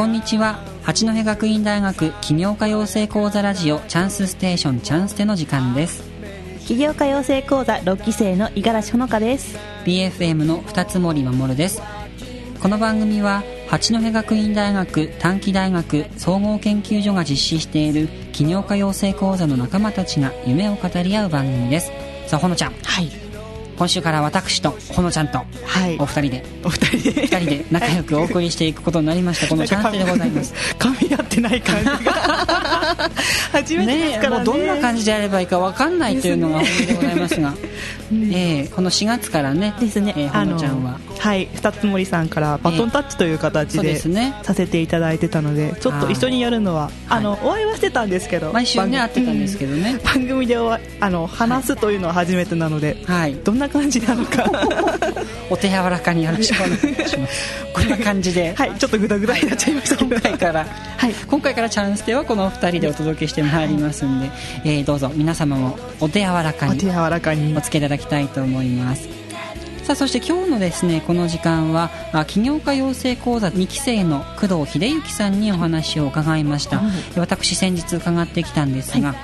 こんにちは。八戸学院大学起業家養成講座ラジオチャンスステーションチャンステの時間です。起業家養成講座6期生の五十嵐ほのかです。BFM の二つ森守です。この番組は八戸学院大学短期大学総合研究所が実施している起業家養成講座の仲間たちが夢を語り合う番組です。さあほのちゃん。はい今週から私とほのちゃんとはい。お二人でお二人で。二人で仲良くお送りしていくことになりました。このチャンスでございます。噛み合ってない感じが。初めてですからね。もうどんな感じでやればいいか分かんないというのが本音でございますが。えーこの4月からねですね、えーほのちゃんははい二つ森さんからバトンタッチという形で,、ですね。させていただいてたのでちょっと一緒にやるのはあの、お会いはしてたんですけど毎週ね会ってたんですけどね。う ん番組であの話すというのは初めてなので、はい。どんな感じなのか。お手柔らかによろしくお願いします。こんな感じで。はいちょっとグダグダになっちゃいました今回から、はい。今回からチャンスではこのお二人でお届けしてまいりますんで、えーどうぞ。皆様もお手柔らかにお手柔らかに。お付けいただきたいと思いますさあそして今日のですねこの時間はあ起業家養成講座2期生の工藤秀幸さんにお話を伺いました、はい。で私先日伺ってきたんですが、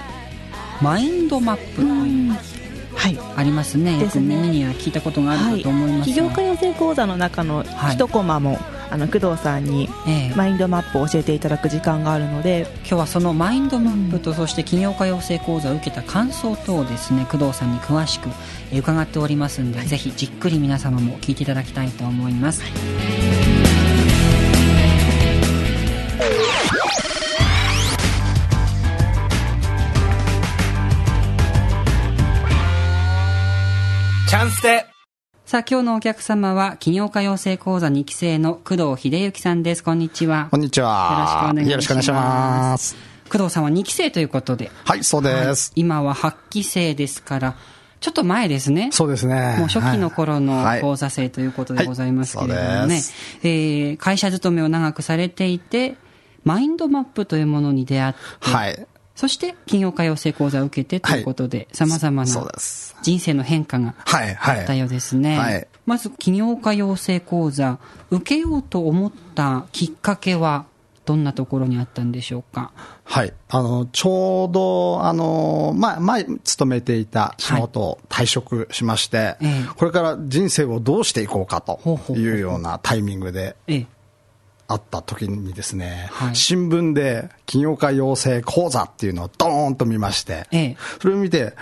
マインドマップというはい。ありますね。よくですね。耳には聞いたことがあるかと思います起が、業家養成講座の中の一コマも、あの工藤さんにええ。マインドマップを教えていただく時間があるので。今日はそのマインドマップとそして起業家養成講座を受けた感想等をですね工藤さんに詳しくえー伺っておりますんで、ぜひじっくり皆様も聞いていただきたいと思います、チャンスでさあ今日のお客様は起業家養成講座2期生の工藤秀幸さんですこんにちはこんにちは。よろしくお願いしますます。工藤さんは2期生ということではい、そうです。今は8期生ですからちょっと前ですねそうですね。もう初期の頃のはい講座生ということでございますけれどもはいそうねです、えー会社勤めを長くされていて、マインドマップというものに出会って、はい。そして起業家養成講座を受けてということで、様々そうな。人生の変化がはい、はい。あったようですね。はいまず、起業家養成講座、受けようと思ったきっかけは、どんなところにあったんでしょうか？はい。あの、ちょうど、あの、ま、前、勤めていた仕事を退職しまして、ええこれから人生をどうしていこうかというようなタイミングでええ。あった時にですね、はい新聞で起業家養成講座っていうのをドーンと見まして、ええそれを見て、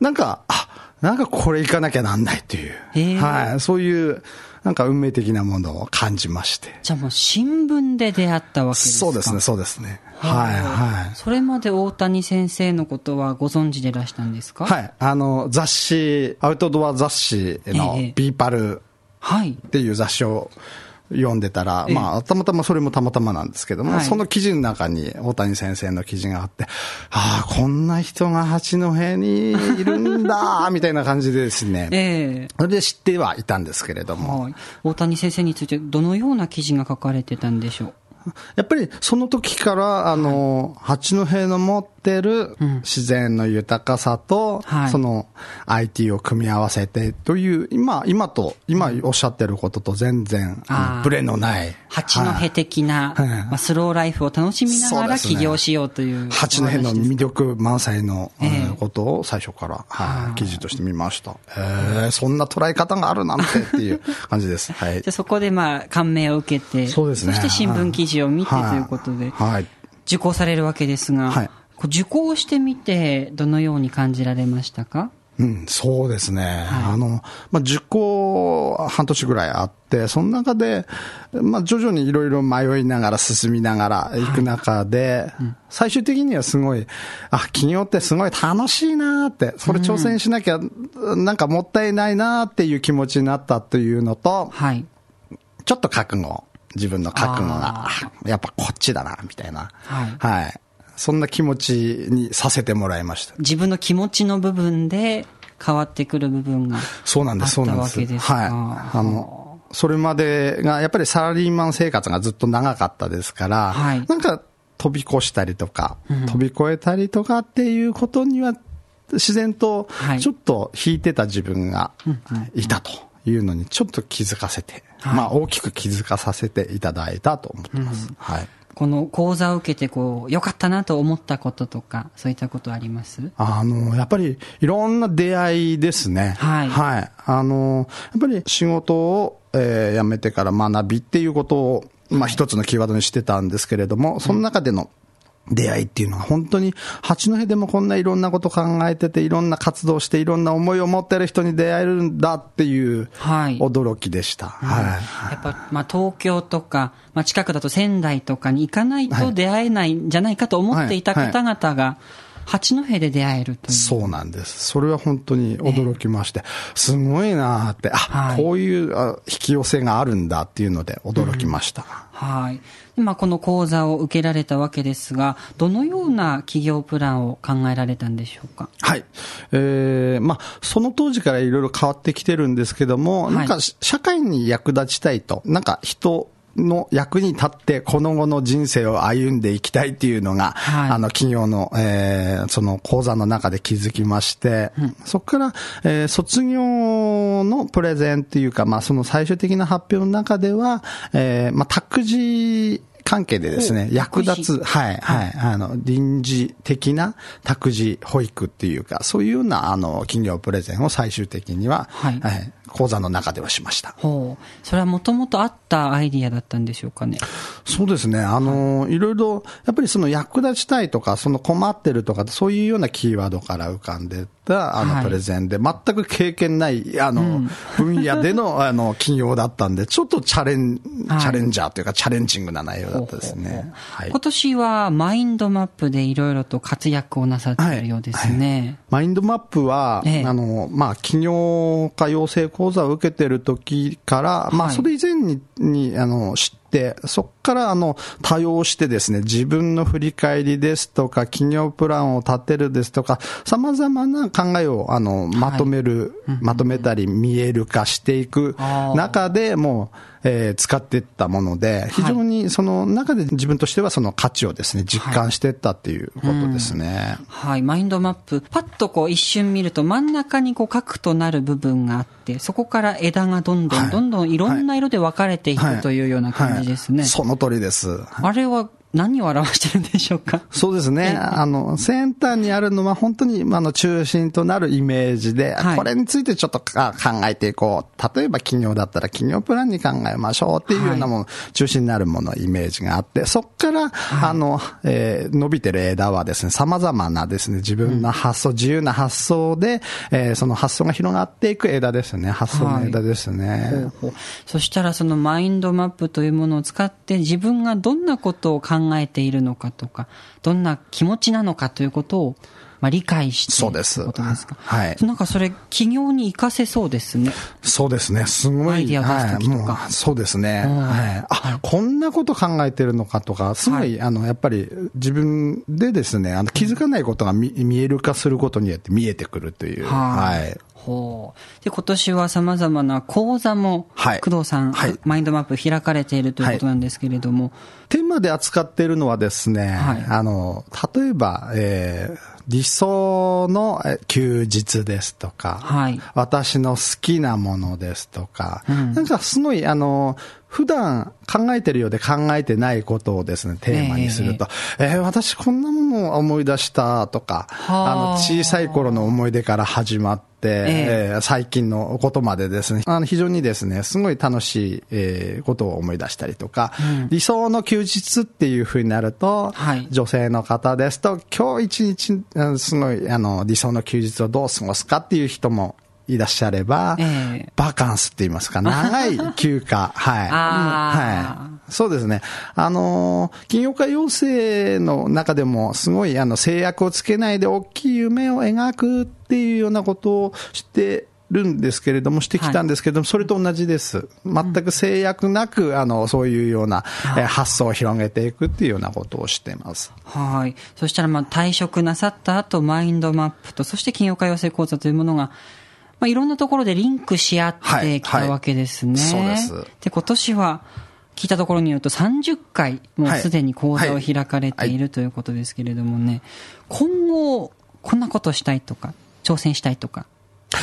なんか、あ、なんかこれ行かなきゃなんないっていう、へえはい、そういう、なんか運命的なものを感じまして。じゃあもう新聞で出会ったわけですか？そうですね、そうですね。はい、はい。それまで大谷先生のことはご存知でいらしたんですか？はい。あの、雑誌、アウトドア雑誌のええビーパルはい。っていう雑誌を読んでたら、ええ。まあ、たまたまそれもたまたまなんですけども、はい。その記事の中に大谷先生の記事があって、ああ、こんな人が八戸にいるんだ、みたいな感じでですね、ええ。それで知ってはいたんですけれども、はい。大谷先生についてどのような記事が書かれてたんでしょう？やっぱりその時から、あの、八戸の持ってる自然の豊かさと、はいその IT を組み合わせてという、今、今と、今おっしゃってることと全然、ブレのない。八戸的な、はいまあ、スローライフを楽しみながら起業しようというお話です。八戸の魅力満載の、ええうんことを最初から、はい、記事として見ました。へえ、そんな捉え方があるなんてっていう感じです。はい じゃあ。そこでまあ感銘を受けて、そうですねして新聞記事を見てとはいいうことで、はい。受講されるわけですが、はい。受講してみてどのように感じられましたか？うん、そうですね。はい。あの、まあ、受講半年ぐらいあって、その中で、まあ、徐々にいろいろ迷いながら進みながら行く中で、最終的にはすごい、あ、企業ってすごい楽しいなーって、それ挑戦しなきゃ、なんかもったいないなーっていう気持ちになったというのと、はい。ちょっと覚悟、自分の覚悟が、ああやっぱこっちだな、みたいな。はいはい。そんな気持ちにさせてもらいました。自分の気持ちの部分で変わってくる部分がそうなんです、そうなんです。わけですか。はい。あの、それまでが、やっぱりサラリーマン生活がずっと長かったですから、はいなんか飛び越したりとか、飛び越えたりとかっていうことには、自然とはいちょっと引いてた自分がいたというのにちょっと気づかせてはいまあ大きく気づかさせていただいたと思ってます。はい。この講座を受けてこう良かったなと思ったこととかそういったことあります？あの、やっぱりいろんな出会いですね。はいはい。あの、やっぱり仕事を、えー辞めてから学びっていうことを、まあ一つのキーワードにしてたんですけれども、その中での出会いっていうのは本当に八戸でもこんないろんなこと考えてて、いろんな活動していろんな思いを持ってる人に出会えるんだっていうはい。驚きでした。はい。やっぱ、まあ、東京とか、まあ、近くだと仙台とかに行かないと出会えないんじゃないかと思っていた方々が、八戸で出会えるという。そうなんです。それは本当に驚きまして、すごいなーって、あ、はいこういうあ引き寄せがあるんだっていうので驚きました。はい。でまあ、この講座を受けられたわけですが、どのような企業プランを考えられたんでしょうか？はい。えー、まあ、その当時からいろいろ変わってきてるんですけども、はいなんか社会に役立ちたいと、なんか人、の役に立って、この後の人生を歩んでいきたいっていうのが、はい。あの、企業の、えーその講座の中で気づきまして、そこから、えー卒業のプレゼンっていうか、まあ、その最終的な発表の中では、えーまあ、託児関係でですね、お役立つ、はい、はい、あの、臨時的な託児保育っていうか、そういうような、あの、企業プレゼンを最終的には、はい講座の中ではしました。ほう。それはもともとあったアイディアだったんでしょうかね。そうですね。あの、いろいろ、やっぱりその役立ちたいとか、その困ってるとか、そういうようなキーワードから浮かんでた、あの、はいプレゼンで、全く経験ない、あの、分野での、あの、企業だったんで、ちょっとチャレン、はいチャレンジャーというか、チャレンジングな内容だったですね。はい今。年はマインドマップでいろいろと活躍をなさっているようですね。マインドマップは、ええあの、まあ、起業家養成講座を受けてる時から、まあ、はい。それ以前に、に、あの、知って、そこから、あの、多用してですね、自分の振り返りですとか、企業プランを立てるですとか、様々な考えを、あの、まとめる、まとめたり、見える化していく中でもう、えー使っていったもので、非常にその中で自分としてはその価値をですね、実感していったっていうことですね。はい、マインドマップ。パッとこう一瞬見ると真ん中にこう核となる部分があって、そこから枝がどんどはい。んどんどんいろんな色で分かれていくというような感じですね。はい。その通りです。あれは何を表してるんでしょうか？そうですね。あの、センターにあるのは本当に、あの、中心となるイメージで、はいこれについてちょっとか考えていこう。例えば企業だったら企業プランに考えましょうっていうようなもの、中心になるもの、イメージがあって、そこから、あの、えー伸びてる枝はですね、様々なですね、自分の発想、自由な発想で、えーその発想が広がっていく枝ですね。発想の枝ですね。ほうほうそしたらそのマインドマップというものを使って自分がどんなことを考考えているのかとか、どんな気持ちなのかということを、まあ、理解してそうですですか。はいなんかそれ、企業に活かせそうですね。そうですね。すごい。アイディア出す時とかはい、そうですね。うんはい。あ、こんなこと考えてるのかとか、すごい、はいあの、やっぱり自分でですね、あの、気づかないことが見見える化することによって見えてくるという。はいはい。ほう。で、今年は様々な講座も、はい工藤さん、はいマインドマップ開かれているということなんですけれども、テーマで扱っているのはですね、はいあの、例えば、えー理想のえ休日ですとか、はい。私の好きなものですとか、うん。なんかすごい、あの、普段考えてるようで考えてないことをですね、テーマにすると、えー私こんなものを思い出したとか、はあ。あの、小さい頃の思い出から始まって、ええ。ー最近のことまでですね、あの非常にですね、すごい楽しい、えーことを思い出したりとか、理想の休日っていうふうになると、はい。女性の方ですと、今日一日、うんすごい、あの、理想の休日をどう過ごすかっていう人もいらっしゃれば、ええバカンスって言いますか、長い休暇、はい。はい。そうですね。あのー、金曜家養成の中でも、すごい、あの、制約をつけないで大きい夢を描くっていうようなことをして、るんですけれども、してきたんですけれども、それと同じです。全く制約なく、あの、そういうような、えー発想を広げていくっていうようなことをしています。はい。そしたら、まあ、退職なさった後、マインドマップと、そして金曜家養成講座というものが、まあ、いろんなところでリンクし合ってきたわけですね。はい。はいそうです。で、今年は、聞いたところによると30回、もうすでに講座を開かれているということですけれどもね、今後、こんなことしたいとか、挑戦したいとか、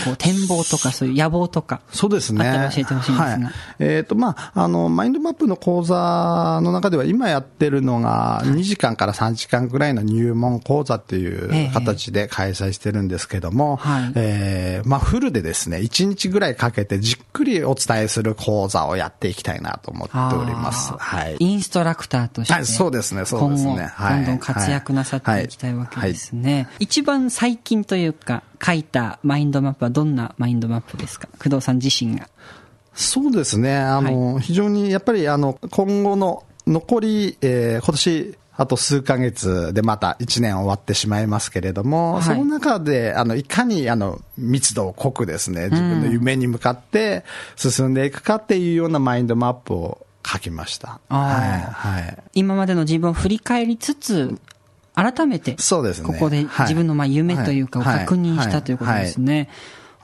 こう展望とかそういう野望とか。そうですね。あったら教えてほしいんですが。はい、えっ、ー、と、まあ、あの、マインドマップの講座の中では今やってるのが2時間から3時間ぐらいの入門講座っていう形で開催してるんですけども、ええー、まあ、フルでですね、1日ぐらいかけてじっくりお伝えする講座をやっていきたいなと思っております。はい。インストラクターとして。はい、そうですね、そうですね。どんどん活躍なさっていきたいわけですね。はいはい、一番最近というか、書いたマインドマップはどんなマインドマップですか？工藤さん自身が。そうですね。あの、はい、非常にやっぱりあの、今後の残り、えー、今年、あと数ヶ月でまた1年終わってしまいますけれども、はい、その中で、あの、いかに、あの、密度を濃くですね、自分の夢に向かって進んでいくかっていうようなマインドマップを書きました。はい。はい。今までの自分を振り返りつつ、改めて、そうですね。ここで自分のまあ夢というかを確認したということですね。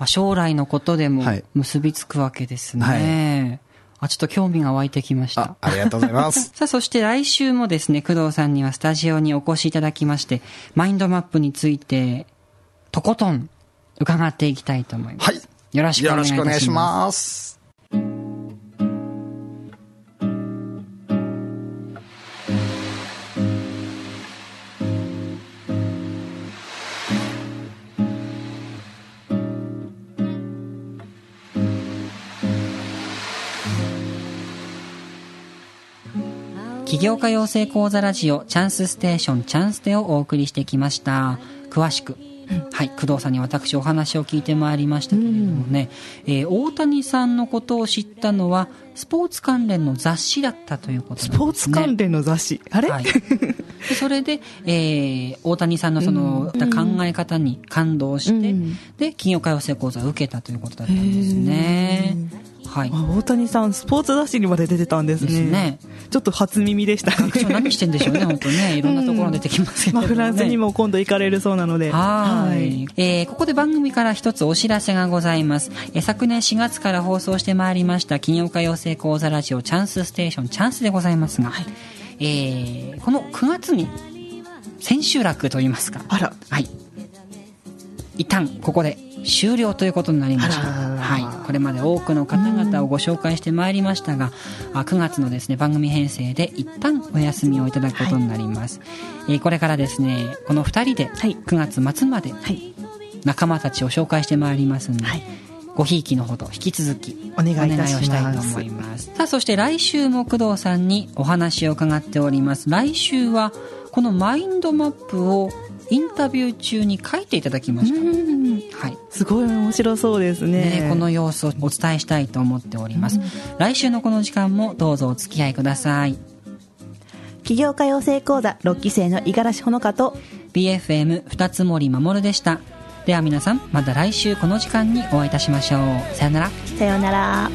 将来のことでも結びつくわけですね。あ、ちょっと興味が湧いてきました。ありがとうございます。さあ、そして来週もですね、工藤さんにはスタジオにお越しいただきまして、マインドマップについて、とことん伺っていきたいと思います。はい。よろしくお願いします。よろしくお願いします。起業家養成講座ラジオチャンスステーションチャンステをお送りしてきました。詳しくはい、工藤さんに私お話を聞いてまいりましたけれどもね、うん、えー、大谷さんのことを知ったのはスポーツ関連の雑誌だったということですね。スポーツ関連の雑誌。あれ、はい、でそれで、えー、大谷さんのその、うん、考え方に感動して、うん、で、企業家養成講座を受けたということだったんですね。はい、大谷さん、スポーツ雑誌にまで出てたんですね。すねちょっと初耳でした、ね。何してんでしょうね、本当ね。いろんなところ出てきますけど、ね、まあ、フランスにも今度行かれるそうなので。はい。えー、ここで番組から一つお知らせがございます。えー、昨年4月から放送してまいりました、企業家養成講座ラジオチャンスステーションチャンスでございますが、はい、えー、この9月に千秋楽といいますか。あら。はい。一旦ここで終了ということになりました。はい。これまで多くの方々をご紹介してまいりましたが、9月のですね、番組編成で一旦お休みをいただくことになります。はい、えー、これからですね、この2人で9月末まで仲間たちを紹介してまいりますので、はい。ごひいきのほど引き続きお願いをしたいと思います。さあそして来週も工藤さんにお話を伺っております。来週はこのマインドマップをインタビュー中に書いていただきました。はい。すごい面白そうですね。ねこの様子をお伝えしたいと思っております。来週のこの時間もどうぞお付き合いください。起業家養成講座6期生の五十嵐ほのかと BFM 二つ森守でした。では皆さん、また来週この時間にお会いいたしましょう。さよなら。さよなら。